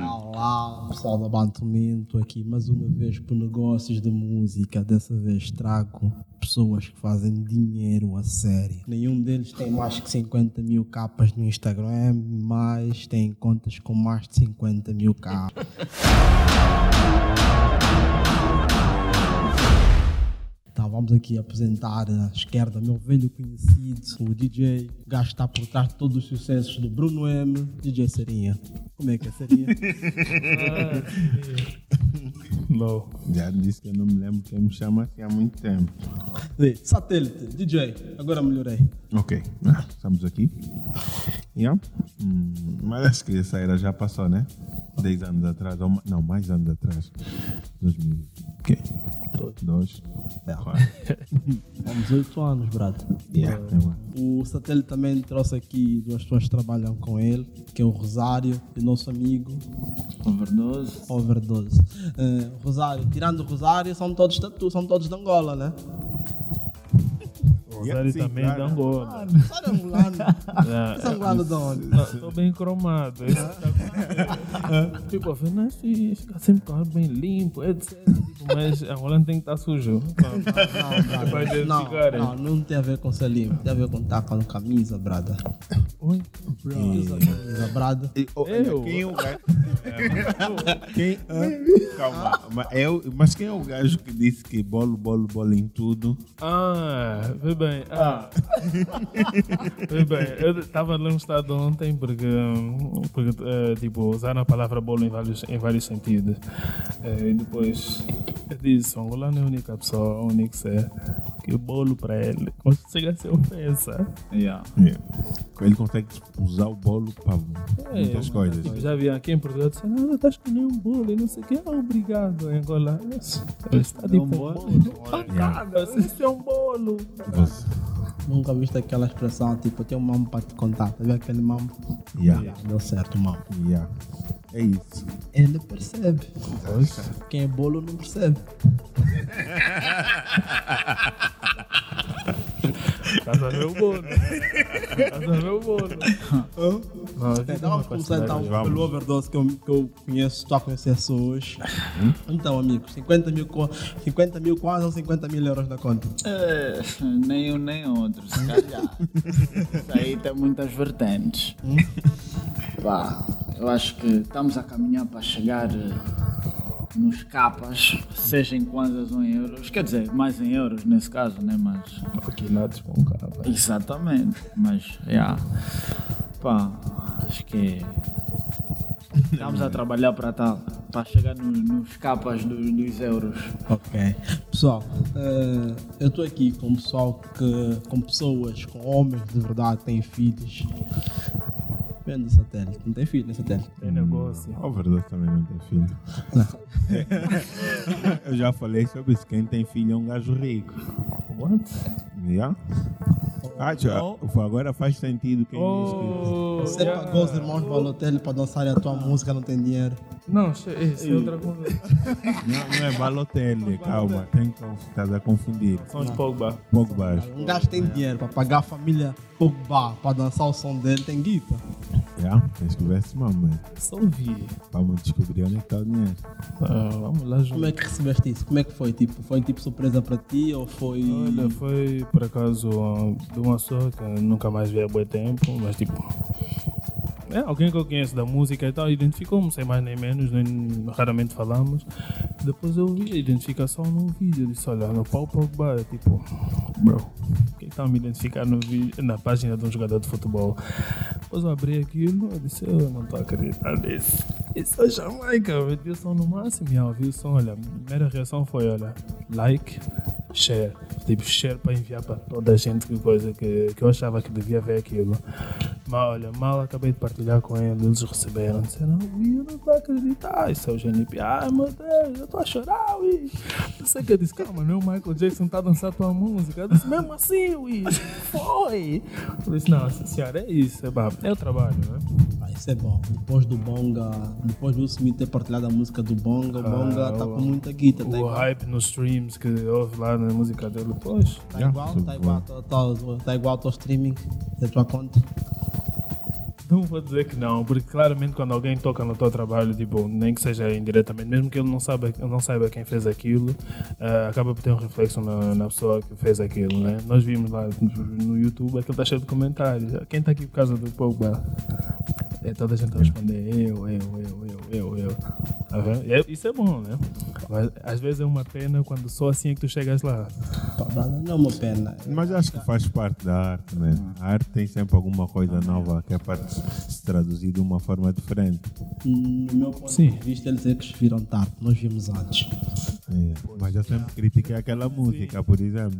Olá, pessoal da Bantumin, estou aqui mais uma vez por negócios de música. Dessa vez trago pessoas que fazem dinheiro a sério. Nenhum deles tem mais que 50 mil capas no Instagram, mas tem contas com mais de 50 mil capas. vamos aqui apresentar à esquerda meu velho conhecido, o DJ, o gajo está por trás de todos os sucessos do Bruno M, DJ Serinha. Como é que é Serinha? Não. Já disse que eu não me lembro quem me chama assim há muito tempo. Satélite, DJ, agora melhorei. Ok, ah, estamos aqui. Yeah. Hum, mas acho que essa era já passou, né? 10 anos atrás, ou não, mais anos atrás. 2000. quê? Dois. Quatro. Vamos 8 anos, brado. Yeah, é bom. O Satélite também trouxe aqui duas pessoas que trabalham com ele, que é o Rosário e o nosso amigo Overdose. Overdose. Eh, Rosário, tirando o Rosário, são todos, tatu, são todos de Angola, né? Rosário Sim, também claro. da Angola. Rosário é angolano. Ah, Esse é angolano de onde? Estou bem cromado. Esse tá Tipo, a Fernandes fica sempre com o cabelo bem limpo, etc. Mas angolano tem que estar sujo. Não, Não, identificar, não, não tem a ver com ser limpo, tem a ver com estar com camisa, brada. Oi? Camisa, camisa, brada. Eu? Quem é o gajo? Quem? Calma, mas, é o- mas quem é o gajo que disse que bolo, bolo, bolo em tudo? Ah, vê bem. Ah. vê bem, eu estava num estado ontem porque, porque eh, tipo, usaram a palavra bolo em vários, em vários sentidos. Eh, e depois eu disse, o angolano é a única pessoa, a única ser, que bolo para ele chega a ser ofensa. Yeah. Yeah. Ele consegue usar o bolo para muitas É, coisas. Tipo, já vi aqui em Portugal disse, não, estás um bolo e não sei o que, ah, obrigado, Angola. Ele está É tipo um bolo? Pancada, isso é um bolo. Você- Nunca viste aquela expressão, tipo, tenho um mambo para te contar. Tá vendo aquele mambo? Yeah. Deu certo o mambo. Yeah. É isso. Ele percebe. Quem é bolo não percebe. Estás a ver o bolo. Estás a ver o bolo. Então uma vamos começar então pelo overdose que eu, que eu conheço, estou a conhecer hoje. Então, amigos, 50 mil, co- 50 mil quase ou 50 mil euros na conta? É, nem um nem outro, se calhar. Isso aí tem muitas vertentes. Vá, eu acho que estamos a caminhar para chegar eh, nos capas, seja em kwanzas ou em euros. Quer dizer, mais em euros nesse caso, né? Mas. Quilates com um cara. Exatamente. Mas, yeah. Pá, acho que. Estamos a trabalhar para tal. Para chegar no- nos capas dos, dos euros. Ok. Pessoal, eh, eu estou aqui com pessoal que. com pessoas, com homens de verdade têm filhos. Satélite. Não tem filho, né, satélite? Tem negócio. Overdose também não tem filho. Eu já falei sobre isso. Quem tem filho é um gajo rico. What? Yeah? Ah, já, agora faz sentido quem Oh, Você yeah. pagou os irmãos Balotelli para dançarem a tua música, não tem dinheiro. Não, isso é isso é outra que. Não, não é Balotelli, calma. Tem que estás a confundir. São os Pogba. Pogba. Um gajo tem dinheiro para pagar a família Pogba para dançar o som dele, tem guita. Yeah? Tens que ver esse mamãe. Só ouvi. Vamos descobrir onde é que está o dinheiro. Ah, vamos lá, Como João. é que recebeste isso? Como é que foi? Tipo, foi tipo surpresa para ti ou foi. Olha, foi por acaso de uma que nunca mais vi há bom tempo, mas tipo. É alguém que eu conheço da música e tal, identificou-me, sem mais nem menos, nem, raramente falamos. Depois eu vi a identificação no vídeo, eu disse, olha, no Pau Pogba, eu, tipo, bro, quem está a me identificar no vídeo, na página de um jogador de futebol? Depois eu abri aquilo, eu disse, eu não estou a acreditar nisso. Isso é Jamaica, meti o som no máximo, e ouvi o som, olha, a primeira reação foi, olha, like, share, tipo, share para enviar para toda a gente que coisa que, que eu achava que devia ver aquilo. Mal, olha, mal acabei de partilhar com ele, eles receberam. Disseram, eu não estou a acreditar. Isso é o GNP. Ai meu Deus, eu estou a chorar, ui. Não sei o que eu disse, calma, não, o Michael Jackson está a dançar a tua música. Eu disse, mesmo assim, ui, foi. Eu disse, não, senhora, é isso, é, bá, é o trabalho, né? Ah, isso é bom. Depois do Bonga, depois do Smith ter partilhado a música do Bonga, o Bonga tá o- com muita guita. Tá O igual, hype nos streams que houve lá na música dele, pois. tá igual, tá igual, tá, tá, tá igual ao teu streaming da tua conta. Não vou dizer que não, porque claramente quando alguém toca no teu trabalho, tipo, nem que seja indiretamente, mesmo que ele não saiba, não saiba quem fez aquilo, ah, acaba por ter um reflexo na, na pessoa que fez aquilo, né? Nós vimos lá no, no YouTube, aquilo está cheio de comentários. Quem está aqui por causa do Pogba? É toda a gente a responder eu, eu, eu, eu, eu, eu. Tá é- isso é bom, né? Mas às vezes é uma pena quando só assim é que tu chegas lá. Não é uma pena. Mas acho que faz parte da arte, né? A arte tem sempre alguma coisa nova que é para se traduzir de uma forma diferente. No meu ponto Sim. de vista, eles é que viram tarde, nós vimos antes. É. Mas eu sempre critiquei aquela música, por exemplo.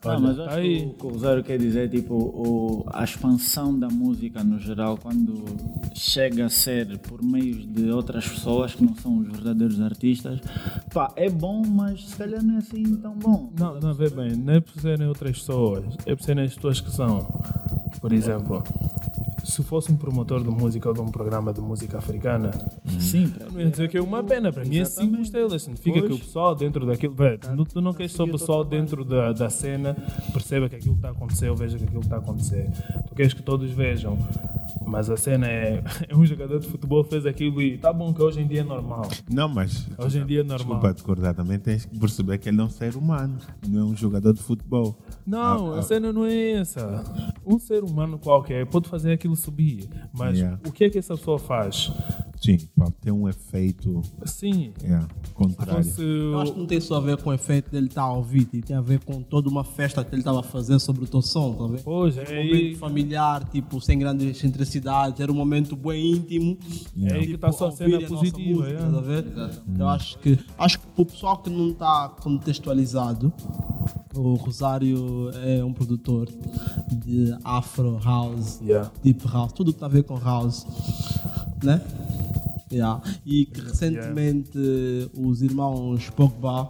tá? Não, mas acho aí- que o que o Rosário quer dizer, tipo, o, a expansão da música no geral, quando chega a ser por meio de outras pessoas que não são os verdadeiros artistas, pá, é bom, mas se calhar não é assim tão bom. Não, não, vê bem, não é por serem outras pessoas, é por serem as pessoas que são. Por exemplo, se fosse um promotor de música ou de um programa de música africana, Sim, não ia dizer que é uma pena, para mim é cinco estrelas. Significa que o pessoal dentro daquilo. Vê, tu, tu não queres só o pessoal dentro da, da cena perceba que aquilo está a acontecer ou veja que aquilo está a acontecer. Tu queres que todos vejam. Mas a cena é, é um jogador de futebol fez aquilo e tá bom que hoje em dia é normal. Não, mas. Hoje em dia é normal. Desculpa discordar, também tens que perceber que ele é um ser humano, não é um jogador de futebol. Não, Ah, a cena não é essa. Um ser humano qualquer pode fazer aquilo subir, mas Yeah. o que é que essa pessoa faz? Sim, para ter um efeito Sim, é, contrário. Eu acho que não tem só a ver com o efeito dele estar a ouvir, tem a ver com toda uma festa que ele estava a fazer sobre o teu som, tá vendo? Pois, é Um momento aí, familiar, tipo, sem grandes excentricidades, era um momento bem íntimo. é aí que está só a ouvir cena nossa positiva. música, é. tá vendo? Eu acho que, acho que para o pessoal que não está contextualizado, o Rosário é um produtor de Afro House, Yeah. Deep House, tudo que tem a ver com House, né? Yeah. E que recentemente os irmãos Pogba,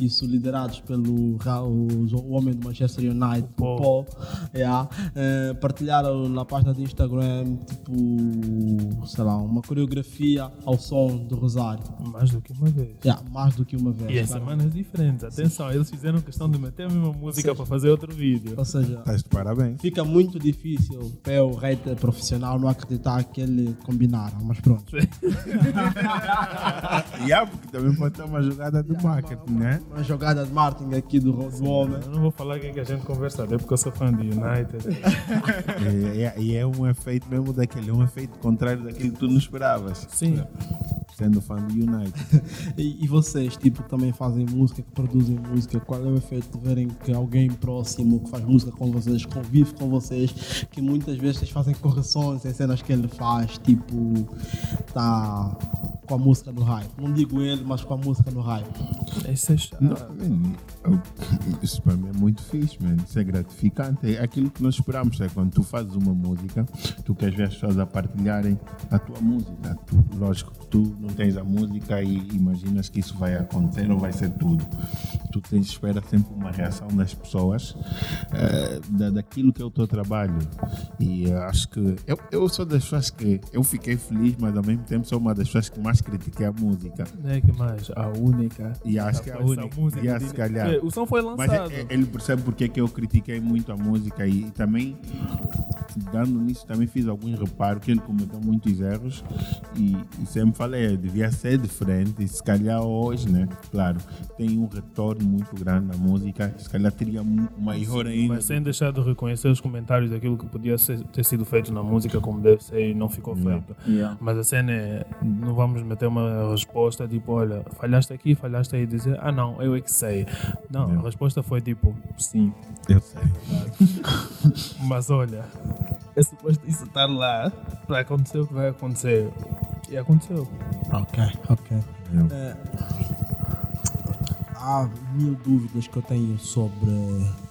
isso liderados pelo o, o homem do Manchester United, o Paul. Paul, yeah, eh, partilharam na página do Instagram, tipo, sei lá, uma coreografia ao som do Rosário. Mais do que uma vez. Yeah, mais do que uma vez. E em claro. semanas diferentes. Atenção, eles fizeram questão de meter a mesma música para fazer outro vídeo. Ou seja, Estás de parabéns. fica muito difícil para o hater profissional não acreditar que ele combinaram, mas pronto. E há, porque também pode ter uma jogada do marketing, né? Uma jogada de marketing aqui do, do homem. Eu não vou falar o que, é que a gente conversa, até porque eu sou fã de United. E, e- e é um efeito mesmo daquele, é um efeito contrário daquilo que tu não esperavas. Sim. Sendo fã do United. E, e vocês, tipo, que também fazem música, que produzem música, qual é o efeito de verem que alguém próximo que faz música com vocês, convive com vocês, que muitas vezes vocês fazem correções em cenas que ele faz, tipo, tá com a música no hype. Não digo ele, mas com a música no hype. Isso é chato. Não, man, eu- isso para mim é muito fixe, man. Isso é gratificante. É aquilo que nós esperamos. É quando tu fazes uma música, tu queres ver as pessoas a partilharem a tua música. Tu, lógico que tu não tens a música e imaginas que isso vai acontecer ou vai ser tudo. Tu tens espera sempre uma reação das pessoas eh, da, daquilo que é o teu trabalho. E eh, acho que eu, eu sou das pessoas que eu fiquei feliz, mas ao mesmo tempo sou uma das pessoas que mais critiquei a música. Não é que mais? A única. E acho que é a Essa única. música E se calhar. É, O som foi Mas lançado. é- é- ele percebe porque é que eu critiquei muito a música e, e também, dando nisso, também fiz alguns reparos que ele cometeu muitos erros e, e sempre falei, devia ser diferente. E se calhar hoje, né? Claro, tem um retorno muito grande na música, se calhar teria maior ainda. Mas sem deixar de reconhecer os comentários daquilo que podia ser- ter sido feito na música como deve ser e não ficou feito. Yeah. Mas a cena é, não vamos meter uma resposta tipo, olha, falhaste aqui, falhaste aí, dizer, ah não, eu é que sei. Não, Yeah. a resposta foi tipo, sim. Eu sei. Mas olha, é suposto isso estar lá para acontecer o que vai acontecer. E aconteceu. Ok, ok. Eu- É, há mil dúvidas que eu tenho sobre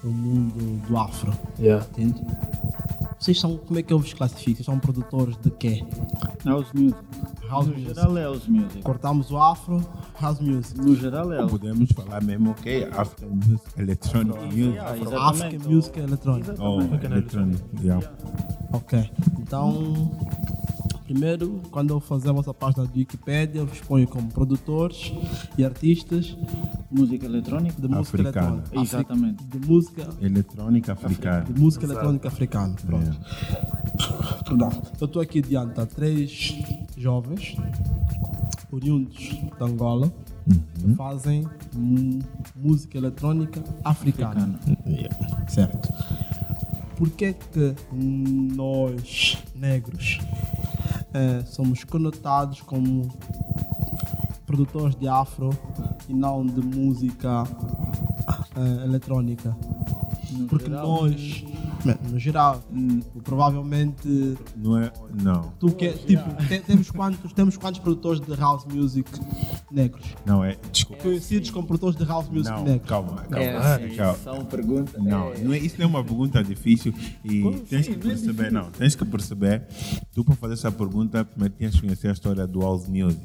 o mundo do afro, Yeah. entende? Vocês são, como é que eu vos classifico? Vocês são produtores de quê? House music. House no music. geral é house music. Cortamos o afro, house music. No geral é house. Podemos falar mesmo que African Music, Electronic Music. Yeah, African music electronic. Oh, Electronic, yeah. Ok. Então, primeiro, quando eu fazemos a página do Wikipedia, eu vos ponho como produtores e artistas Música eletrónica? de música Africana. eletrônica. Exatamente. De música, Electrônica africana. de música eletrônica africana. Pronto. Perdão. Eu estou aqui diante de três jovens, oriundos de Angola, que fazem música eletrônica africana. Certo. Por que que nós, negros, eh, somos conotados como produtores de afro e não de música eh, eletrônica? No Porque geral, nós, no geral, provavelmente Não é, não. tu que tipo, te- temos quantos, temos quantos produtores de house music negros? Não, é, desculpa. Conhecidos como produtores de house music Não, negros. calma, calma. É, assim, calma. são perguntas. Não, é, não é, isso não é uma pergunta difícil e tens que perceber, não, tens que perceber, tu para fazer essa pergunta primeiro tens que conhecer a história do house music,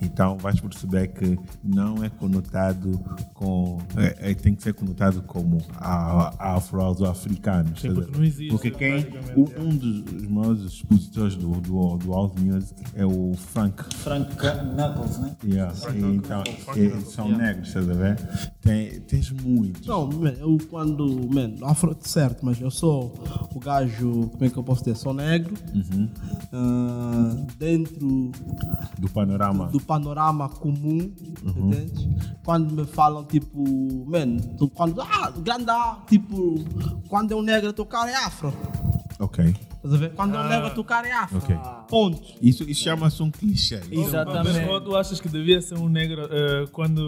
então vais perceber que não é conotado com, é, é- tem que ser conotado como a, a afro house africano, Sim, porque não existe, porque quem, basicamente, um, um dos maiores expositores do, do, do house music é o Frank Frank Knuckles, né? Yeah. E, então, e são negros, estás a ver? Tem, tens muitos. Não, man, eu quando. Man, afro, certo, mas eu sou o gajo. Como é que eu posso dizer? Sou negro. ah, dentro do panorama. do panorama comum, entende? Quando me falam tipo. Man, tu, quando. Ah, grande. ah, Tipo, quando é um negro a tocar é afro. Ok. Estás a ver? Quando é um negro a tocar é afro. Ok. Ponto. Isso, isso chama-se um clichê. Exatamente. Mas tu achas que devia ser um negro, eh, quando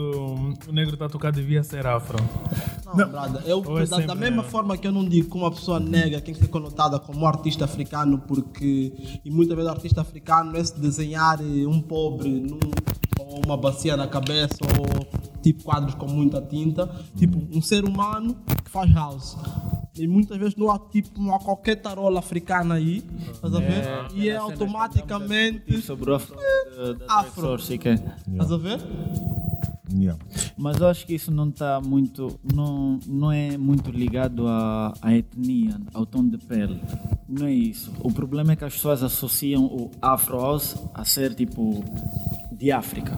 o negro está a tocar, devia ser afro? Não, brother, eu, Ou é da, da sempre- mesma forma que eu não digo que uma pessoa negra tem que ser conotada como artista africano, porque e muitas vezes o artista africano é se desenhar eh, um pobre num, ou uma bacia na cabeça ou tipo quadros com muita tinta, tipo um ser humano que faz house. E muitas vezes não há, tipo, não há qualquer tarola africana aí, estás a ver? e é automaticamente. Sobre o afro da- da Afro. É. Estás a ver? Yeah. Mas eu acho que isso não está muito, não, não é muito ligado à, à etnia, ao tom de pele. Não é isso. O problema é que as pessoas associam o Afro House a ser tipo de África.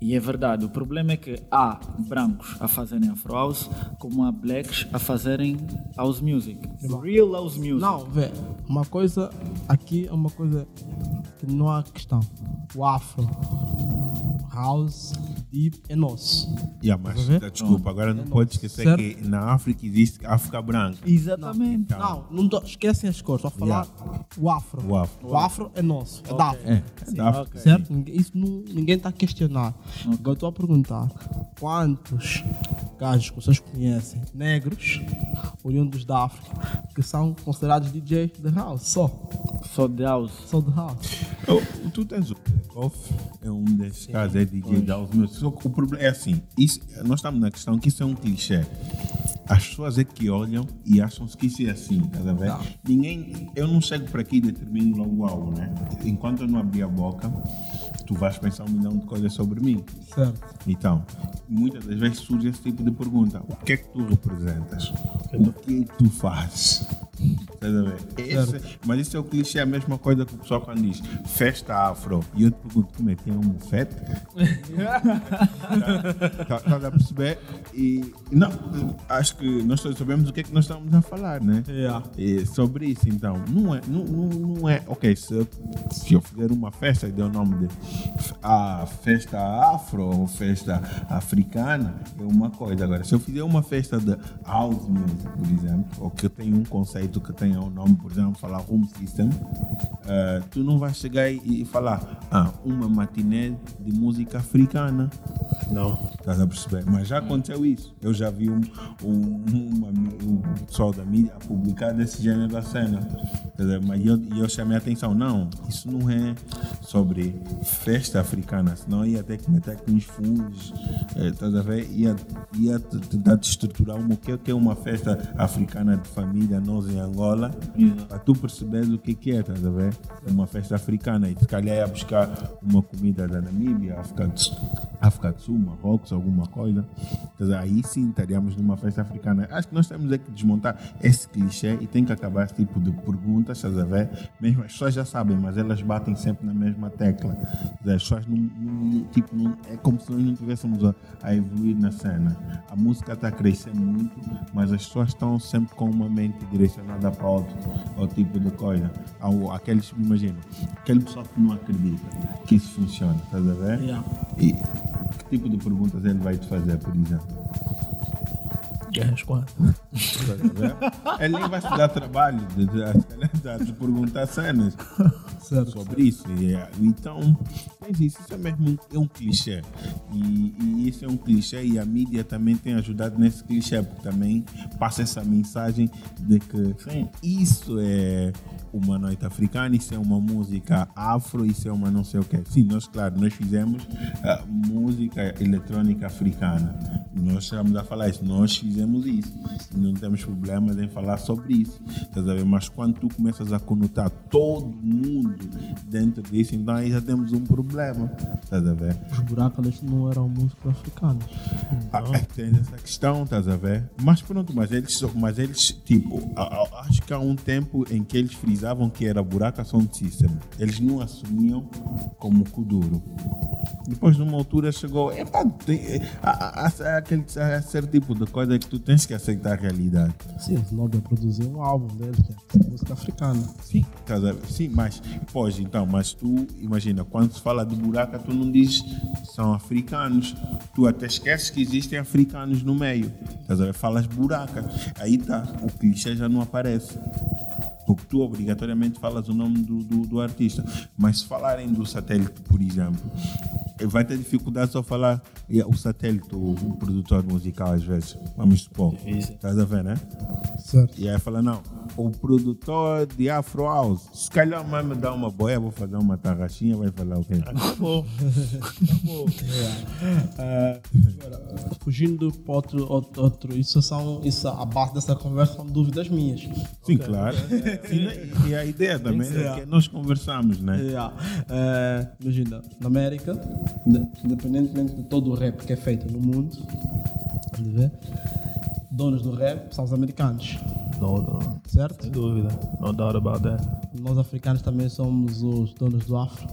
E é verdade. O problema é que há brancos a fazerem Afro House, como há blacks a fazerem House Music. Real House Music. Não, vê, uma coisa aqui é uma coisa que não há questão. O afro, house, é nosso. Yeah, mas ver? desculpa, agora não pode esquecer Certo. que na África existe África branca. Exatamente. Não, não tô, esquecem as cores, estou a falar o afro. O afro. O afro é nosso, é da África. É, da África. Certo? Ninguém- Isso não, ninguém está a questionar. Agora eu estou a perguntar: quantos gajos que vocês conhecem, negros, oriundos da África, que são considerados DJs de house? Só. Só de House. Só de house. Oh, tu tens o Off, é um desses casos, é DJ da House. Só que o problema é assim, isso, nós estamos na questão que isso é um clichê. As pessoas é que olham e acham que isso é assim, estás a ver? Ninguém, eu não chego para aqui e determino logo algo, né? Enquanto eu não abrir a boca, tu vais pensar um milhão de coisas sobre mim. Certo. Então, muitas das vezes surge esse tipo de pergunta: o que é que tu representas? O que é que tu fazes? Estás? Esse- mas isso é o clichê, é a mesma coisa que o pessoal quando diz festa afro. E eu te pergunto: como é que é um bufete? Tá- Estás a perceber? E não, acho que nós todos sabemos o que é que nós estamos a falar, né? Yeah. E sobre isso, então, não é, não, não, é ok, se eu, se eu fizer uma festa e der o nome de a festa afro ou festa africana, é uma coisa. Agora, se eu fizer uma festa de house music, por exemplo, ou que tem um conceito que tenha um nome, por exemplo, falar home system, eh, tu não vais chegar e, falar, ah, uma matiné de música africana. Não. Estás a perceber? Mas já aconteceu isso. Eu já vi um, um, uma, um pessoal da mídia publicar desse gênero da cena. Dizer, Mas eu, eu chamei a atenção. Não, isso não é sobre festa africana. Senão ia ter que meter com os fundos. eh, Estás a ver? Ia ia te, te de estruturar o que é que é uma festa africana de família, nós em Angola, Exato. para tu perceberes o que, que é, estás a ver? Uma festa africana e se calhar ia buscar uma comida da Namíbia, África do, Sul- África do Sul, Marrocos, alguma coisa. Quer dizer, aí sim estaríamos numa festa africana. Acho que nós temos é que desmontar esse clichê e tem que acabar esse tipo de perguntas, estás a ver? Mesmo as pessoas já sabem, mas elas batem sempre na mesma tecla. Dizer, as pessoas não, não- tipo, não, é como se nós não estivéssemos a, a evoluir na cena. A música está a crescer muito, mas as pessoas estão sempre com uma mente direcionada para outro, outro tipo de coisa. Ao, aqueles, imagina, aquele pessoal que não acredita que isso funciona, estás a ver? Yeah. E que tipo de perguntas ele vai te fazer, por exemplo? Guerras 4. Estás a ver? Ele nem vai te dar trabalho de, de, de, de perguntar cenas Certo. sobre isso. E, é, então, mas isso, isso é mesmo um, é um clichê. E, e isso é um clichê e a mídia também tem ajudado nesse clichê, porque também passa essa mensagem de que Sim. isso é uma noite africana, isso é uma música afro, isso é uma não sei o quê. Sim, nós, claro, nós fizemos ah, música eletrônica africana. Nós estamos a falar isso, nós fizemos isso. E não temos problemas em falar sobre isso. Estás a ver? Mas quando tu começas a conotar todo mundo dentro disso, então aí já temos um problema. Estás a ver? Os buracos não eram músicos africanos. Ah, é, tem essa questão, estás a ver? Mas pronto, mas eles, mas eles tipo, a- a- acho que há um tempo em que eles frisavam que era buraca sound system. Eles não assumiam como Kuduro. Depois, numa altura, chegou. Epá, tem, há, há aquele certo tipo de coisa que tu tens que aceitar a realidade. Sim, o Snobia produziu um álbum dele, que é música africana. Sim, a? Sim, mas, pois, então, mas tu, imagina, quando se fala de buraca, tu não dizes são africanos. Tu até esqueces que existem africanos no meio. Estás a ver? Falas buraca. Aí tá, o clichê já não aparece. Porque tu obrigatoriamente falas o nome do, do, do artista. Mas se falarem do satélite, por exemplo, vai ter dificuldade só falar eh, o satélite, o, o produtor musical, às vezes. Vamos supor. Difícil. Estás a ver, né? Certo. E aí fala, não, o produtor de Afro House, se calhar vai me dar uma boia, vou fazer uma tarraxinha, vai falar o quê? Acabou. É, agora, fugindo para outro, outro, outro, isso são, isso, a base dessa conversa são dúvidas minhas. Sim, claro. E, e a ideia também é que nós conversamos, né? Yeah. É, imagina, na América, inde- independentemente de todo o rap que é feito no mundo, ver? donos do rap são os americanos, No, no, certo? sem dúvida. No doubt about that. Nós africanos também somos os donos do Afro,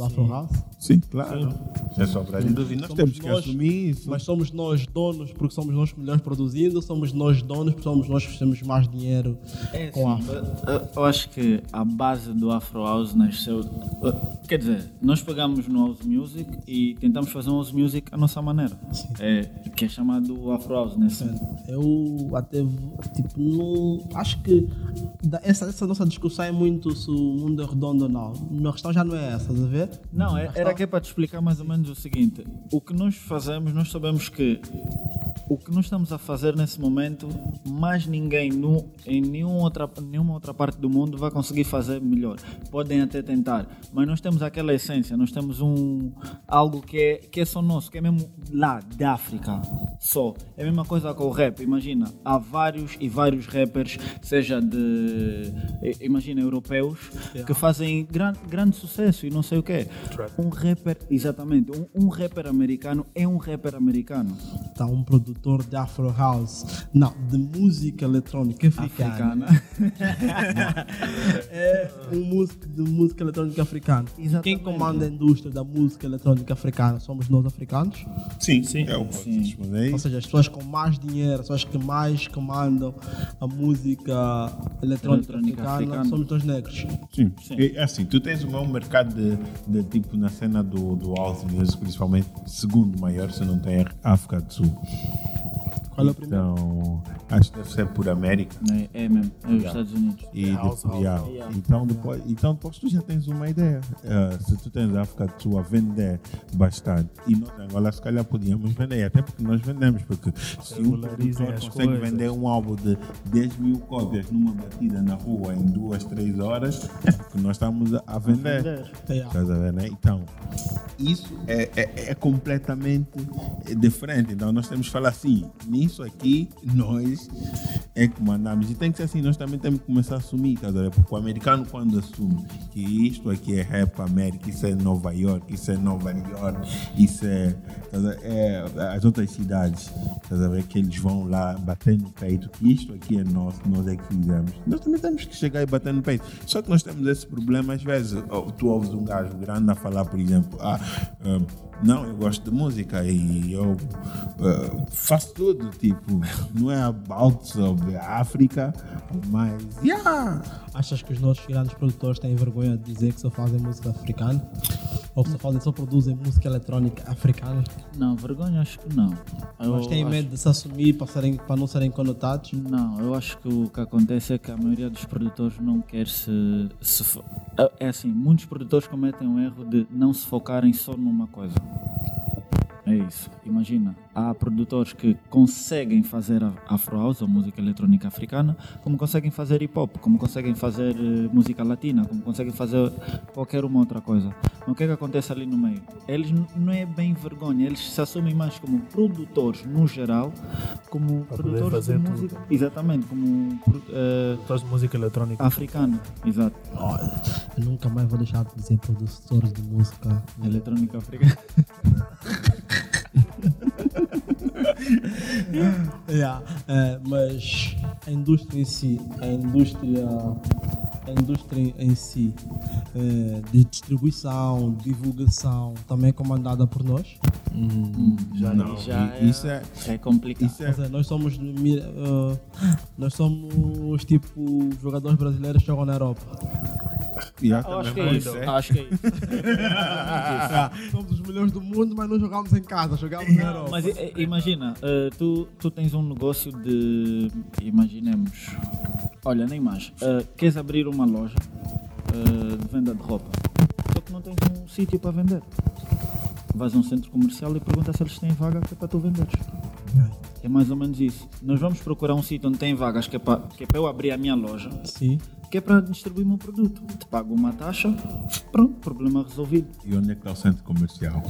do Afro House. Sim, claro. É só para dúvida. Nós Somos temos que nós, assumir isso. Mas somos nós donos porque somos nós melhores produzindo, somos nós donos porque somos nós que temos mais dinheiro com a Afro. Eu, eu acho que a base do Afro House nasceu. uh, Quer dizer, nós pegamos no House Music e tentamos fazer um House Music à nossa maneira. É, que é chamado Afro House, né? Eu até, tipo, não. Acho que essa, essa nossa discussão é muito se o mundo é redondo ou não. A questão já não é essa, estás a ver? Não, é- era aqui para te explicar mais ou menos o seguinte: o que nós fazemos, nós sabemos que o que nós estamos a fazer nesse momento, mais ninguém no, em nenhuma outra, nenhuma outra parte do mundo vai conseguir fazer melhor. Podem até tentar, mas nós temos aquela essência, nós temos um algo que é, que é só nosso, que é mesmo lá da África. Só. É a mesma coisa com o rap. Imagina, há vários e vários rappers, seja de. eh, Imagina, europeus, que fazem gran, grande sucesso e não sei o quê. Um rapper, exatamente, um, um rapper americano é um rapper americano. Está um produtor de Afro House, não, de música eletrônica africana. Africana. É um músico de música eletrônica africana. Exatamente. Quem comanda a indústria da música eletrônica africana somos nós africanos. Sim, sim. É o que Sim. Ou seja, as pessoas com mais dinheiro, as pessoas que mais comandam a música eletrônica, Eletrônica africana, africana. somos nós negros. Sim. E, é assim, tu tens o meu mercado de, de tipo na cena do, do house music, principalmente segundo maior, se não tem erro, África do Sul. Qual é o primeiro? Então, acho que deve ser por América. É, é mesmo, é os Estados Unidos. E House, depois, house, yeah. então, depois, então depois tu já tens uma ideia. Eh, se tu tens a África do Sul a vender bastante, e nós em Angola se calhar podíamos vender, até porque nós vendemos, porque se um Regularizem produtor consegue coisas. vender um álbum de 10 mil cópias numa batida na rua em duas, três horas, é porque nós estamos a, a vender. vender. Yeah. Estás a ver, né? Então, isso é, é, é completamente diferente. Então nós temos que falar assim, nisso aqui nós é que mandamos. E tem que ser assim, nós também temos que começar a assumir, tá porque o americano quando assume que isto aqui é rap América, isso é Nova York, isso é Nova York, isso é, tá é as outras cidades, tá vendo? que eles vão lá bater no peito, que isto aqui é nosso, nós é que fizemos. Nós também temos que chegar e bater no peito. Só que nós temos esse problema, às vezes, tu ouves um gajo grande a falar, por exemplo, ah, um, não, eu gosto de música e eu uh, faço tudo, tipo, não é about sobre a África, mas, yeah, Achas que os nossos grandes produtores têm vergonha de dizer que só fazem música africana? Ou que só, fazem, só produzem música eletrónica africana? Não, vergonha acho que não. Eu Mas têm acho- medo de se assumir para, serem, para não serem conotados? Não, eu acho que o que acontece é que a maioria dos produtores não quer se, se fo- é- É assim, muitos produtores cometem o erro de não se focarem só numa coisa. É isso. Imagina, há produtores que conseguem fazer a- afro house ou música eletrónica africana, como conseguem fazer hip hop, como conseguem fazer eh, música latina, como conseguem fazer qualquer uma outra coisa. O que é que acontece ali no meio? Eles não é bem vergonha, eles se assumem mais como produtores no geral, como produtores de fazer tudo. música. Exatamente, como pro- eh, Faz música eletrónica. africano, exato. Eu nunca mais vou deixar de dizer produtores de música. Eletrônica africana. Yeah, é, mas a indústria em si, a indústria, a indústria em si é, de distribuição, divulgação, também é comandada por nós. Já não, já isso é, É complicado. isso é, seja, nós somos uh, nós somos tipo jogadores brasileiros que jogam na Europa. Eu acho que é isso. Acho que é isso. Somos os melhores do mundo, mas não jogamos em casa, jogamos na Europa. Mas eh, imagina, eh, tu, tu tens um negócio de. Imaginemos. Olha, nem mais. Eh, queres abrir uma loja eh, de venda de roupa, só que não tens um sítio para vender. Vais a um centro comercial e pergunta se eles têm vaga que é para tu venderes. É mais ou menos isso. Nós vamos procurar um sítio onde tem vagas que é para, que é para eu abrir a minha loja, Sim. Que é para distribuir o meu produto. Te pago uma taxa, pronto, problema resolvido. E onde é que está o centro comercial?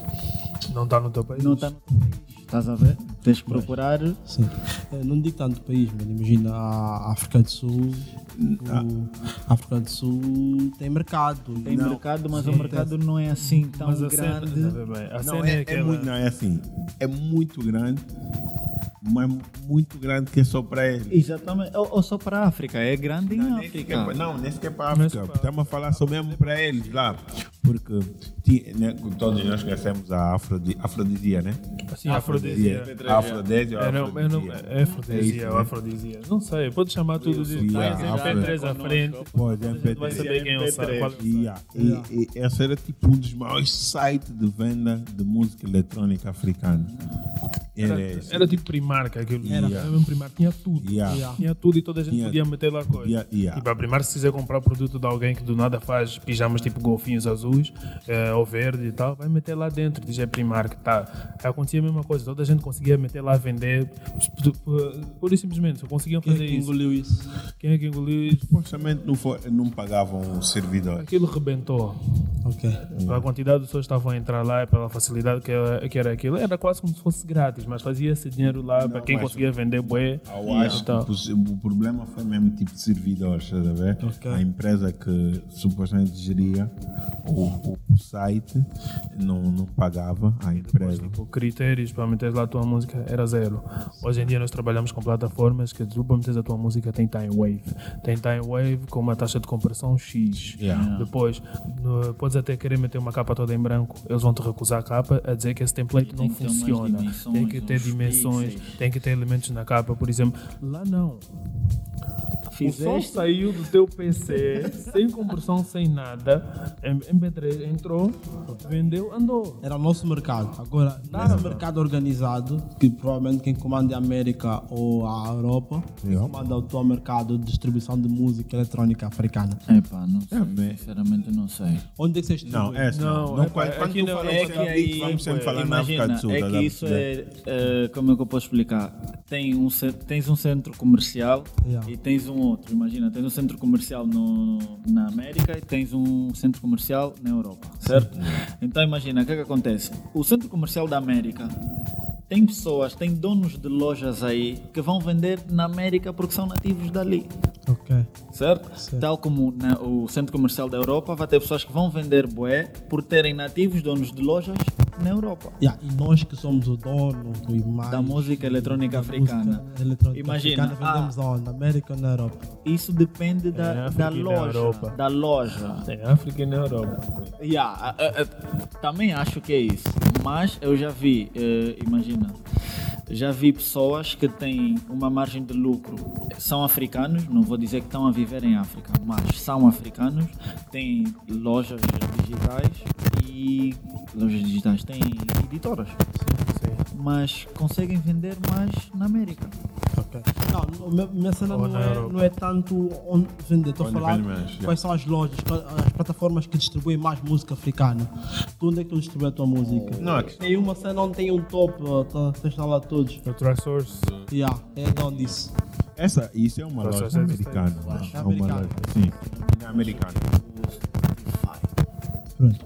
Não está no teu país? Não está no teu país. Estás a ver? Tens que procurar. Sim. Eh, Não digo tanto país, mas imagina a África do Sul. o- A África do Sul tem mercado. Tem Não. mercado, mas Sim, o mercado não é assim tão cena, grande. Não, é, é, é muito, não, é assim, é muito grande, mas muito grande que é só para ele. Exatamente. Ou, ou só para a África. É grande em Não, sequer África. pa- não, nem sequer para a África. Estamos a falar só mesmo para eles lá. Porque né, todos nós conhecemos a afrodi, afrodisia, né? Assim, afrodisia. Afrodisia ou É, não, é, não, afrodisia? é afrodisia isso, ou né? afrodisia. Não sei, pode chamar tudo de. Sim, é, MP3 à frente. Pode, a gente vai MP3. saber quem é o é o Yeah. E, e esse era tipo um dos maiores sites de venda de música eletrônica africana. Era, Era, esse. era tipo Primark aquilo. Era. Era mesmo Primark, tinha tudo. Yeah. Yeah. Tinha tudo e toda a gente Tinha- podia meter lá coisa. Yeah, yeah. Tipo, a Primark, se quiser comprar produto de alguém que do nada faz pijamas tipo golfinhos azuis eh, ou verde e tal, vai meter lá dentro, diz é Primark. Tá. Acontecia a mesma coisa, toda a gente conseguia meter lá vender. Pura e simplesmente, só conseguiam Quem é fazer que isso. engoliu isso? Quem é que engoliu isso? Supostamente não, foi, não pagavam o servidor. Aquilo rebentou. Ok. Pela quantidade de pessoas que estavam a entrar lá e pela facilidade que era, que era aquilo, era quase como se fosse grátis, mas fazia-se dinheiro lá para quem conseguia vender bué. Eu acho Então, que o, problema foi mesmo tipo de servidores, estás a ver? Ok. A empresa que supostamente geria o, o- site não, não pagava a empresa. tipo, critérios para meter lá a tua música era zero. Hoje em dia nós trabalhamos com plataformas que tu para meter a tua música tem time wave. Tem time wave com uma taxa de compressão X. Yeah. Depois, no- podes até querer meter uma capa toda em branco, eles vão te recusar a capa a dizer que esse template não ter umas funciona. Tem que ter uns dimensões, pixels. tem que ter elementos na capa, por exemplo. Lá não. O som Fizeste. saiu do teu PC sem compressão, sem nada. M- MP3 entrou, vendeu, andou. Era o nosso mercado. Agora, nesse mercado organizado, que provavelmente quem comanda é a América ou a Europa, Yeah. comanda o teu mercado de distribuição de música eletrónica africana. Epá, não sei. É, bem. Sinceramente, não sei. Onde é que vocês Não, distribuem? essa não. Não, não é quando, pá, quando aqui tu não- falas É que Moçambique, aí, vamos sempre falar na África do Sul. é tá que isso é, é, como é que eu posso explicar? Tem um, tens um centro comercial Yeah. e tens um outro. Imagina, tens um centro comercial no, na América e tens um centro comercial na Europa, certo? Então imagina, o que é que acontece? O centro comercial da América tem pessoas, tem donos de lojas aí que vão vender na América porque são nativos dali. Ok. Certo? Certo. Tal como na- o centro comercial da Europa vai ter pessoas que vão vender bué por terem nativos donos de lojas na Europa. Yeah, e nós que somos o dono mais Da música eletrónica da africana. música eletrónica Imagina, africana, vendemos aonde? Na América ou na Europa? Isso depende da, É, da loja. Da loja. Tem África e na Europa. Yeah, a- a- a- também acho que é isso. Mas eu já vi, eh, imagina, já vi pessoas que têm uma margem de lucro. São africanos, não vou dizer que estão a viver em África, mas são africanos, têm lojas digitais e. Lojas digitais, têm editoras. Mas conseguem vender mais na América. Ok. Não, minha- cena não é, não é tanto onde vender. Estou a falar mais, yeah. quais são as lojas, as plataformas que distribuem mais música africana. Tu onde é que tu distribui a tua música? Não, é Tem uma cena onde tem um top, tá, vocês estão lá todos. O Track Source. Yeah, é de onde isso. Essa, isso é uma loja americana. É americana. sim. É americana.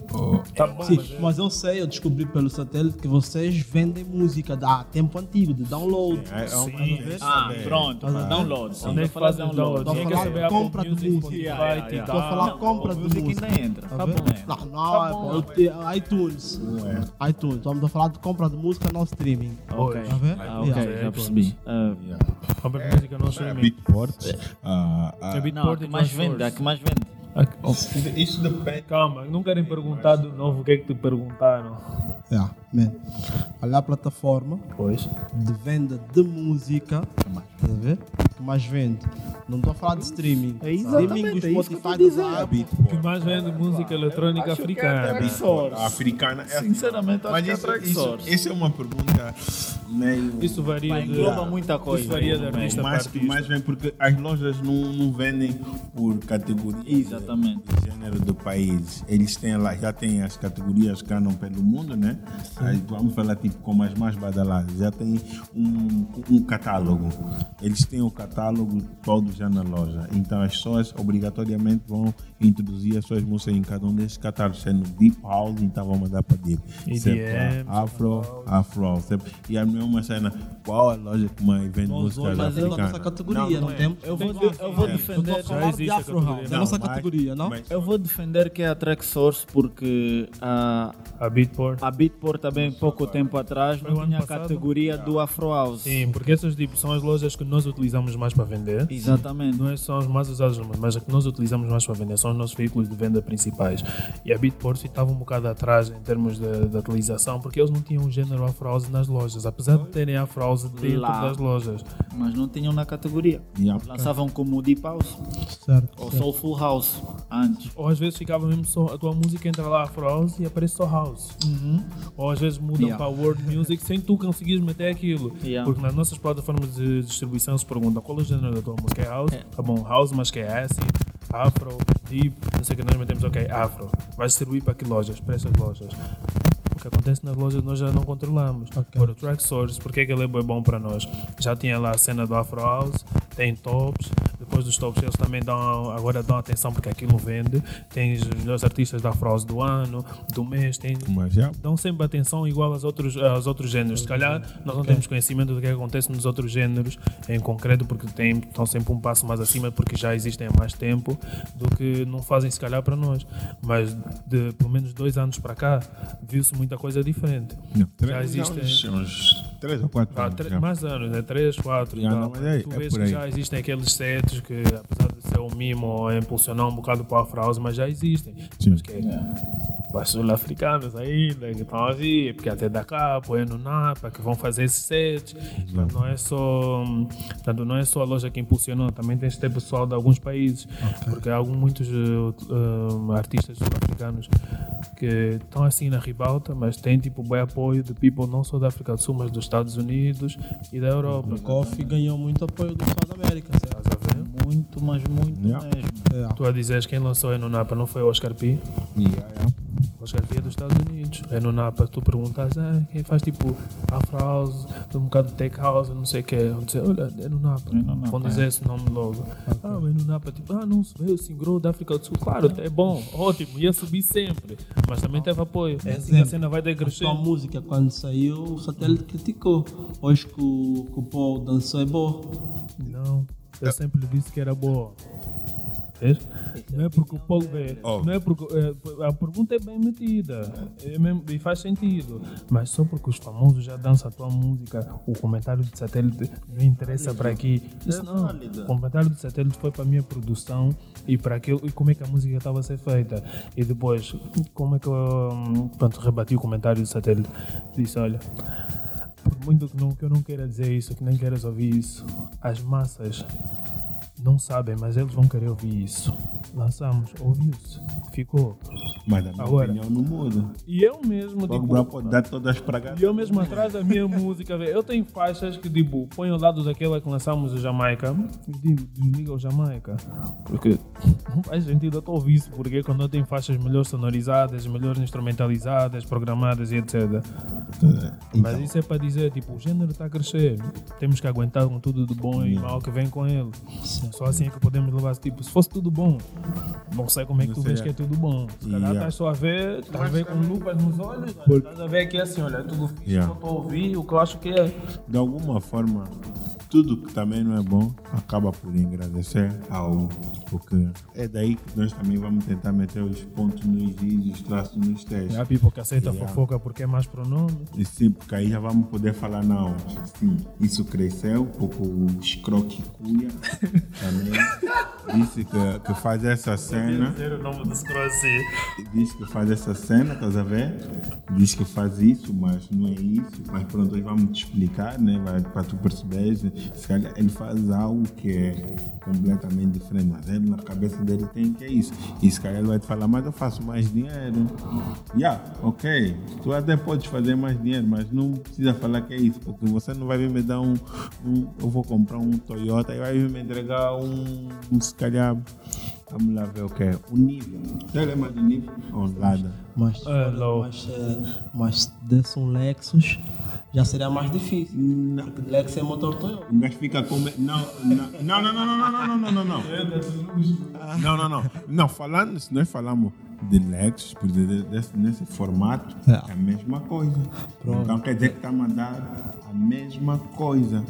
Pronto. Tá bom, Sim, mas é- mas eu sei, eu descobri pelo satélite que vocês vendem música da tempo antigo, de download. É, é uma- Sim. Ah, é- pronto, Ah. download. Onde é que falar de fazem os download. Quem a quer falar compra de Music, música. Estou a falar compra de música. ainda entra. Tá Tá bom. Não, não, é, eu te- iTunes. iTunes. Estamos a falar de compra de música no streaming. Ok. Tá vendo? Ah, ok, Yeah. já percebi. Ah, Compra de música não A streaming. Beatport. ah, ah, É não, a que mais vende, a que mais vende. Isso depende. Calma, não querem perguntar de novo o que é que te perguntaram. Yeah, man. Olha a plataforma Pois. de venda de música. Estás a ver? Que mais vende. Não estou a falar de streaming. É streaming é isso que eu Spotify. Zap. O que mais vende música eletrônica africana. A africana é Sinceramente, acho Mas que é isso, track isso, source. isso é uma pergunta meio. Isso varia de. Engloba muita coisa. Isso varia de artista mais, mais vem porque as lojas não, não vendem por categoria Exatamente. de gênero do país. Eles têm lá, já têm as categorias que andam pelo mundo, né? Aí vamos falar tipo como as mais badaladas. Já tem um, um catálogo. Eles têm o catálogo todo já na loja. Então as pessoas obrigatoriamente vão introduzir as suas músicas em cada um desses catálogos, sendo Deep House, então vão mandar para Deep. EDM, Sempre Afro, Afro. Sempre. E a mesma cena, qual a loja que mais vende Nós música a nossa categoria, não, é. temos? Eu vou, de- eu vou Eu estou defender. a falar de a Afro House, categoria. é a nossa mas- categoria, não? mas- Eu vou defender que é a Track Source porque a, A Beatport. a Beatport pouco tempo atrás não tinha a categoria do Afro House. Sim, porque essas tipo, são as lojas que nós utilizamos mais para vender. Exatamente. Não é só as mais usadas mas as que nós utilizamos mais para vender são os nossos veículos de venda principais. E a Beatport estava um bocado atrás em termos de, de utilização, porque eles não tinham o género Afro House nas lojas, apesar de terem Afro House dentro Lá. das lojas. Mas não tinham na categoria. Yeah. Lançavam como Deep House Certo. ou certo. Soulful House antes. Ou às vezes ficava mesmo só, a tua música entra lá Afro House e aparece só House. Ou às vezes mudam Yeah. para World Music sem tu conseguires meter aquilo. Yeah. Porque nas nossas plataformas de distribuição se perguntam qual é o género da tua música. É House? É. Tá bom, House, mas que é Acid, Afro, Deep, não sei o que nós metemos, ok, Afro. Vai distribuir para que lojas? Para essas lojas. O que acontece nas lojas nós já não controlamos. Agora o Track Source, porque é que ele é bom para nós? Já tinha lá a cena do Afro House, tem tops, depois dos tops eles também dão, agora dão atenção porque aquilo vende. Tem os melhores artistas da House do ano, do mês, tem Mas já. dão sempre atenção igual aos outros, aos outros géneros. Se calhar nós não temos conhecimento do que acontece nos outros géneros em concreto, porque tem, estão sempre um passo mais acima, porque já existem há mais tempo do que não fazem, se calhar, para nós. Mas de pelo menos dois anos para cá, viu-se muita coisa diferente. Não, Já existem. Uns, uns três ou quatro Há anos. tre- já. mais anos, né? 3, 4 Já, não, mas é- tu é vês por que aí. já existem aqueles sets que, apesar de ser um mimo ou impulsionar um bocado para a House, mas já existem. Sim. Mas que para sul-africanos ainda que estão a vir, porque até da cá, põe no NAPA, que vão fazer esses sets. Mas não é só, portanto, não é só a loja que impulsionou, também tem ter pessoal de alguns países, porque há alguns, muitos hum, artistas sul-africanos que estão assim na ribalta, mas têm tipo bem apoio de people não só da África do Sul, mas dos Estados Unidos e da Europa. O Coffee ganhou muito apoio do Estado da América, certo? Estás a ver? Muito mas muito Yeah. mesmo. É, Tu a dizes quem lançou é no Napa, não foi o Oscar P? Yeah, yeah. O Oscar P é dos Estados Unidos. É no Napa, tu perguntas, ah, quem faz tipo Afro House, um bocado de Tech House, não sei o que. Vão dizer, olha, é no Napa. É no Napa, Vão dizer esse nome logo. Ah, é no Napa, tipo, ah, não se veio, singrou da África do Sul. Claro, é bom, ótimo, ia subir sempre. Mas também teve apoio. É assim a Exemplo, cena vai A decrescer. tua música, quando saiu, o satélite criticou. Hoje que o, que o Paul dançou é bom. Não, eu sempre disse que era boa. Vês? Não é porque o Paulo vê. Oh. Não é porque. é, a pergunta é bem metida. É mesmo, e faz sentido. Mas só porque os famosos já dançam a tua música, o comentário de satélite não interessa para aqui. Isso não. O comentário de satélite foi para a minha produção e para aquilo e como é que a música estava a ser feita. E depois, como é que eu hum, pronto, rebati o comentário do satélite? Disse: olha. Por muito que, não, que eu não queira dizer isso, que nem queiras ouvir isso, as massas não sabem, mas eles vão querer ouvir isso. Lançamos, ouviu-se, ficou. Mas a minha Agora. opinião não muda. E eu mesmo, O tipo, pode dar todas cá. e eu mesmo atrás da minha música, velho, eu tenho faixas que, tipo, põe ao lado daquela que lançamos o Jamaica e digo, desliga o Jamaica. Porque faz sentido a ouvir isso, porque quando eu tenho faixas melhor sonorizadas, melhor instrumentalizadas, programadas e etc. Mas isso é para dizer, tipo, o gênero está a crescer. Temos que aguentar com tudo de bom e mal que vem com ele. Só assim é que podemos levar, tipo, se fosse tudo bom, não sei como é que Não tu vês é. que é tudo bom. Se calhar Yeah. estás só a ver, estás a ver com lupas nos olhos, estás a ver que é assim, olha, tudo fixe, Yeah. só estou a ouvir o que eu acho que é. De alguma forma, tudo que também não é bom acaba por engrandecer algo. Porque é daí que nós também vamos tentar meter os pontos nos is os traços nos testes. Há people que aceita Yeah. fofoca porque é mais pronome. E sim, porque aí já vamos poder falar, não, sim, isso cresceu, porque o escroque cuia também disse que, que faz essa cena, Dizer o nome do Scrossi. diz que faz essa cena, estás a ver? Diz que faz isso, mas não é isso, mas pronto, aí vamos te explicar, né, vai- para tu perceberes, se calhar ele faz algo que é completamente diferente, mas ele na cabeça dele tem que é isso, e se calhar ele vai te falar, mas eu faço mais dinheiro, yeah, ok, tu até podes fazer mais dinheiro, mas não precisa falar que é isso, porque você não vai vir me dar um, um eu vou comprar um Toyota e vai vir me entregar um, um se calhar, vamos lá ver o que é, um nível, você lembra do nível? Ou Lada. Mas, mas, eh, mas se desse um Lexus, já seria mais difícil. Porque Lexus é motor Toyota. O gajo fica com. Não, não, não, não, não, não, não, não, não, não, não. Não, não, não. Não, falando, se nós falamos de Lexus, por desse, nesse formato, É. é a mesma coisa. Então quer dizer que está a mandar a mesma coisa.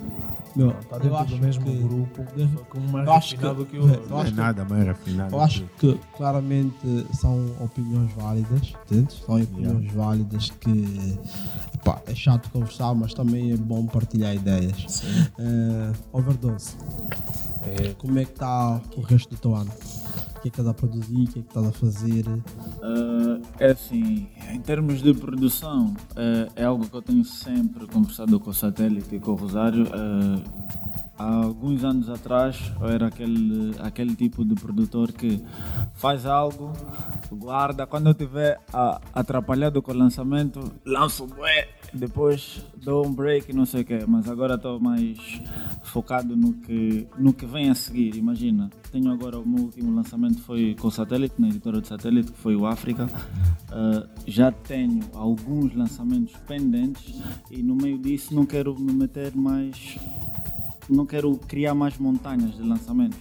Meu, Está dentro do mesmo grupo, que um mais Eu acho refinado que- que o outro. eu Não é nada mais refinado. Eu acho que claramente são opiniões válidas, entendes? São opiniões válidas que pá, é chato conversar, mas também é bom partilhar ideias. Eh, overdose. Como é que está o resto do teu ano? Que é que estás a produzir? O que é que estás a fazer? Ah, é assim, em termos de produção, ah, é algo que eu tenho sempre conversado com o Satélite e com o Rosário. Ah, há alguns anos atrás, eu era aquele, aquele tipo de produtor que faz algo, guarda, quando eu estiver a- atrapalhado com o lançamento, lanço bué, depois dou um break não sei o quê. Mas agora estou mais focado no que, no que vem a seguir. Imagina, tenho agora o meu último lançamento foi com o Satélite, na editora de Satélite, que foi o África. Uh, já tenho alguns lançamentos pendentes e no meio disso não quero me meter mais. Não quero criar mais montanhas de lançamentos.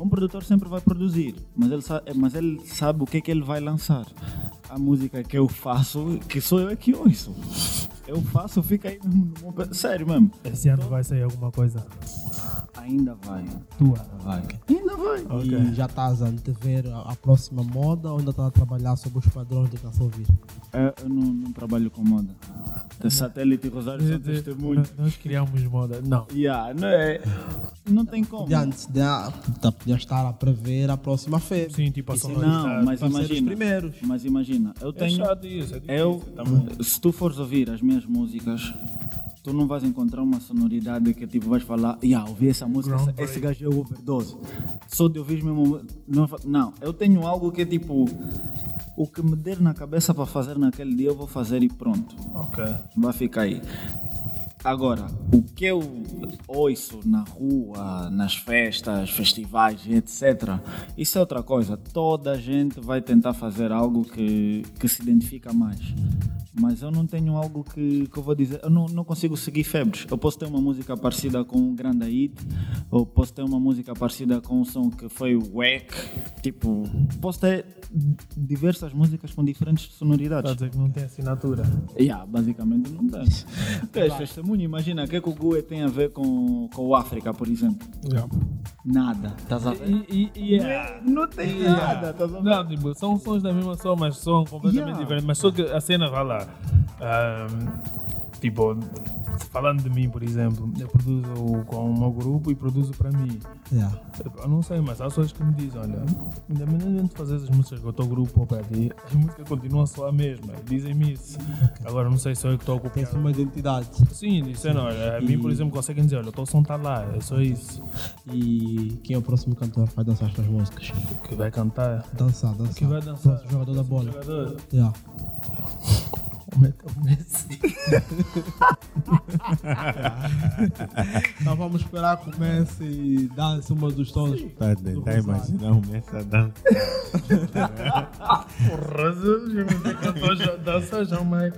Um produtor sempre vai produzir, mas ele, sabe, mas ele sabe o que é que ele vai lançar. A música que eu faço, que sou eu é que ouço. Eu faço, fica aí mesmo. Sério mesmo. Esse ano vai sair alguma coisa Ainda vai. tua. Vai. Ainda vai. E já estás a antever a, a próxima moda ou ainda estás a trabalhar sobre os padrões de canção ouvir? É, eu não, não trabalho com moda. De satélite e Rosário são testemunhos. Nós criamos moda. Não. Yeah, não é? Não tem como. Podia, antes de, tá, podia estar a prever a próxima febre. Sim, tipo a sonoridade. Não, mas Para ser os imagina. primeiros. Mas imagina, eu É tenho. chato isso, é difícil. Eu, Também. se tu fores ouvir as minhas músicas, tu não vais encontrar uma sonoridade que tipo vais falar, yeah, ouvi essa música, esse, esse gajo é overdose. Só de ouvir mesmo. Não, fa- não, eu tenho algo que é tipo. O que me der na cabeça para fazer naquele dia, eu vou fazer e pronto. Ok. Vai ficar aí. Agora, o que eu ouço na rua, nas festas, festivais etc., isso é outra coisa. Toda a gente vai tentar fazer algo que, que se identifica mais. Mas eu não tenho algo que, que eu vou dizer. Eu não, não consigo seguir febres. Eu posso ter uma música parecida com um grande hit, ou posso ter uma música parecida com um som que foi o wack. Tipo, posso ter diversas músicas com diferentes sonoridades. dizer que não tem assinatura. Yeah, basicamente não tem. Tens testemunho, imagina, o que é que o Gue tem a ver com, com o África, por exemplo? Nada. Estás a ver? E, e, e é- Não tem nada, estás a ver? Não, tipo, são sons da mesma som, mas são completamente Yeah. diferentes. Mas só que a cena vai lá. Ahm, tipo, falando de mim, por exemplo, eu produzo com o meu grupo e produzo para mim. Yeah. Eu não sei, mas há pessoas que me dizem, olha, independente de fazer as músicas com o teu grupo ou para ti, as músicas continuam a soar a mesma. Dizem-me isso. Agora não sei se eu que estou a copiar. Tens uma identidade. Sim, disseram, olha, a mim, por exemplo, conseguem dizer, olha, o teu som está lá, é só isso. E quem é o próximo cantor que vai dançar as tuas músicas? Que vai cantar, Dançar, dançar. que vai dançar. Próximo jogador da bola. Jogador. Yeah. O Messi. Então vamos esperar que comece e dance uma dos tons. Está a tentar imaginar o Messi a dançar. Porra, cantou já- dança já, Michael.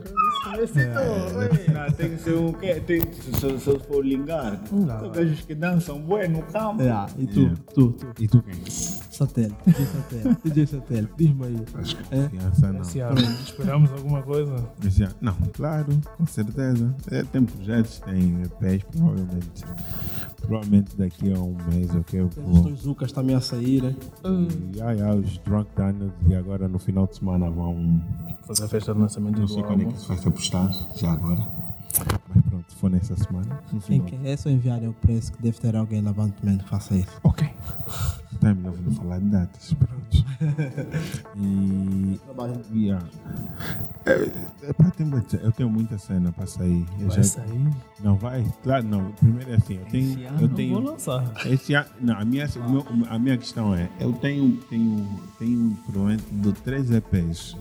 Não, tem que ser um que tem, se, eu for ligar, são gajos que dançam bué no campo. Yeah. E tu, Yeah. tu, tu. E tu quem? Satélite, DJ Satélite, DJ Satélite, diz-me aí. Acho que É? não. Esse ano, esperamos alguma coisa. Já, não, claro, com certeza. É, tem projetos, tem EPs, provavelmente. Provavelmente daqui a um mês, ok? Eu Os vou. Zucas também a saírem. E, ah, ah, os Drunk Daniels e agora no final de semana vão. Fazer a festa de lançamento Não do sei quando é que isso vai ser postado, já agora. Mas pronto, se for nessa semana, final. que é só enviarem o preço que deve ter alguém Bandman que faça isso. Ok. É melhor não falar de datas, pronto. e. Yeah. É, é, pá, tem muita- eu tenho muita cena para sair. Eu Vai já- sair? Não vai? Claro, não. Primeiro é assim, eu tenho. Esse ano eu tenho vou lançar. esse ano, não, a minha, o meu- a minha questão é, eu tenho, tenho, tenho provavelmente de três EPs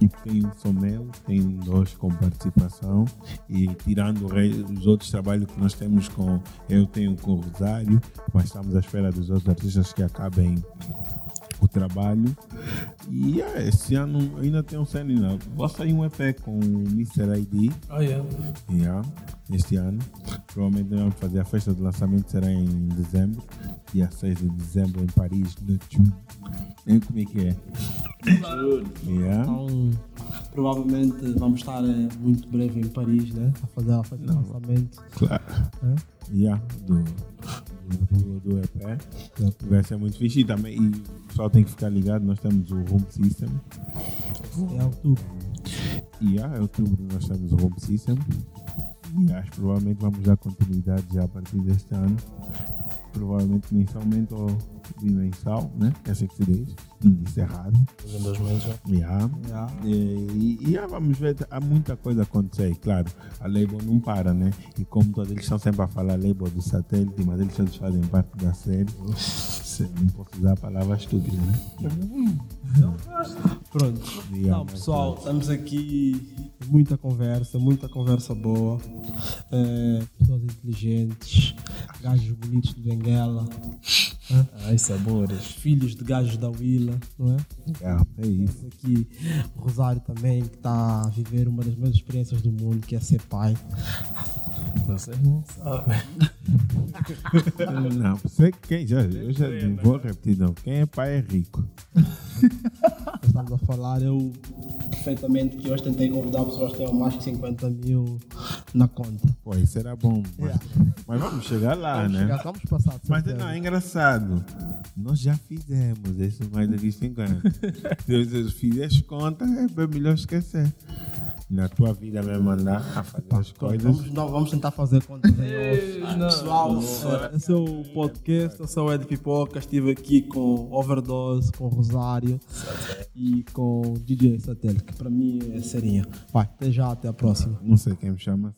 e tenho só meu, tenho dois com participação e tirando os outros trabalhos que nós temos com, eu tenho com o Rosário, mas estamos à espera dos outros artistas que acabem o trabalho e yeah, esse ano ainda tem um ainda. vou sair um EP com o Mr. ID yeah. Yeah, este ano. Provavelmente vamos fazer a festa de lançamento, será em dezembro, dia 6 de dezembro em Paris, no June. Nem como é que é? Yeah. Então, provavelmente vamos estar eh, muito breve em Paris, né? A fazer a festa de lançamento. Claro. É? Yeah, do, do, do EP. Vai ser muito fixe e também e o pessoal tem que ficar ligado, nós temos o Home System. É outubro. E yeah, em outubro nós temos o Home System. E acho que provavelmente vamos dar continuidade já a partir deste ano. Provavelmente mensalmente ou bimensal, né? É assim que se diz. Não disse errado. Em dois meses. Yeah. Yeah. E, e yeah, vamos ver, há muita coisa a acontecer. E, Claro, a label não para, né? E como todos eles estão sempre a falar label do satélite, mas eles todos fazem parte da série. Não posso usar a palavra estúpida, né? Pronto. Yeah, Então, mas, pessoal, estamos aqui. Muita conversa, muita conversa boa. Eh, pessoas inteligentes, gajos bonitos de Benguela, Ai, sabores. filhos de gajos da Willa, não é? Yeah, é isso. Temos aqui o Rosário também, que está a viver uma das melhores experiências do mundo, que é ser pai. Vocês não sabem. Não, você quem já, eu já vou repetir, não. Quem é pai é rico. Estamos a falar, eu perfeitamente que hoje tentei convidar pessoas que tenham mais que 50 mil na conta. Pô, isso era bom. Mas, mas vamos chegar lá, Vamos né? chegar, vamos passar. de Mas certeza. não, é engraçado. Nós já fizemos isso mais de 5 anos. Se você fizeste conta, é bem melhor esquecer. Na tua vida mesmo andar a fazer as coisas. Vamos, não, vamos tentar fazer contas off. Pessoal, esse é o podcast. Eu sou o Ed Pipoca. Estive aqui com Overdose, com Rosário e com DJ Satélite, para mim é serinha. Vai, até já, até a próxima. Não sei quem me chama.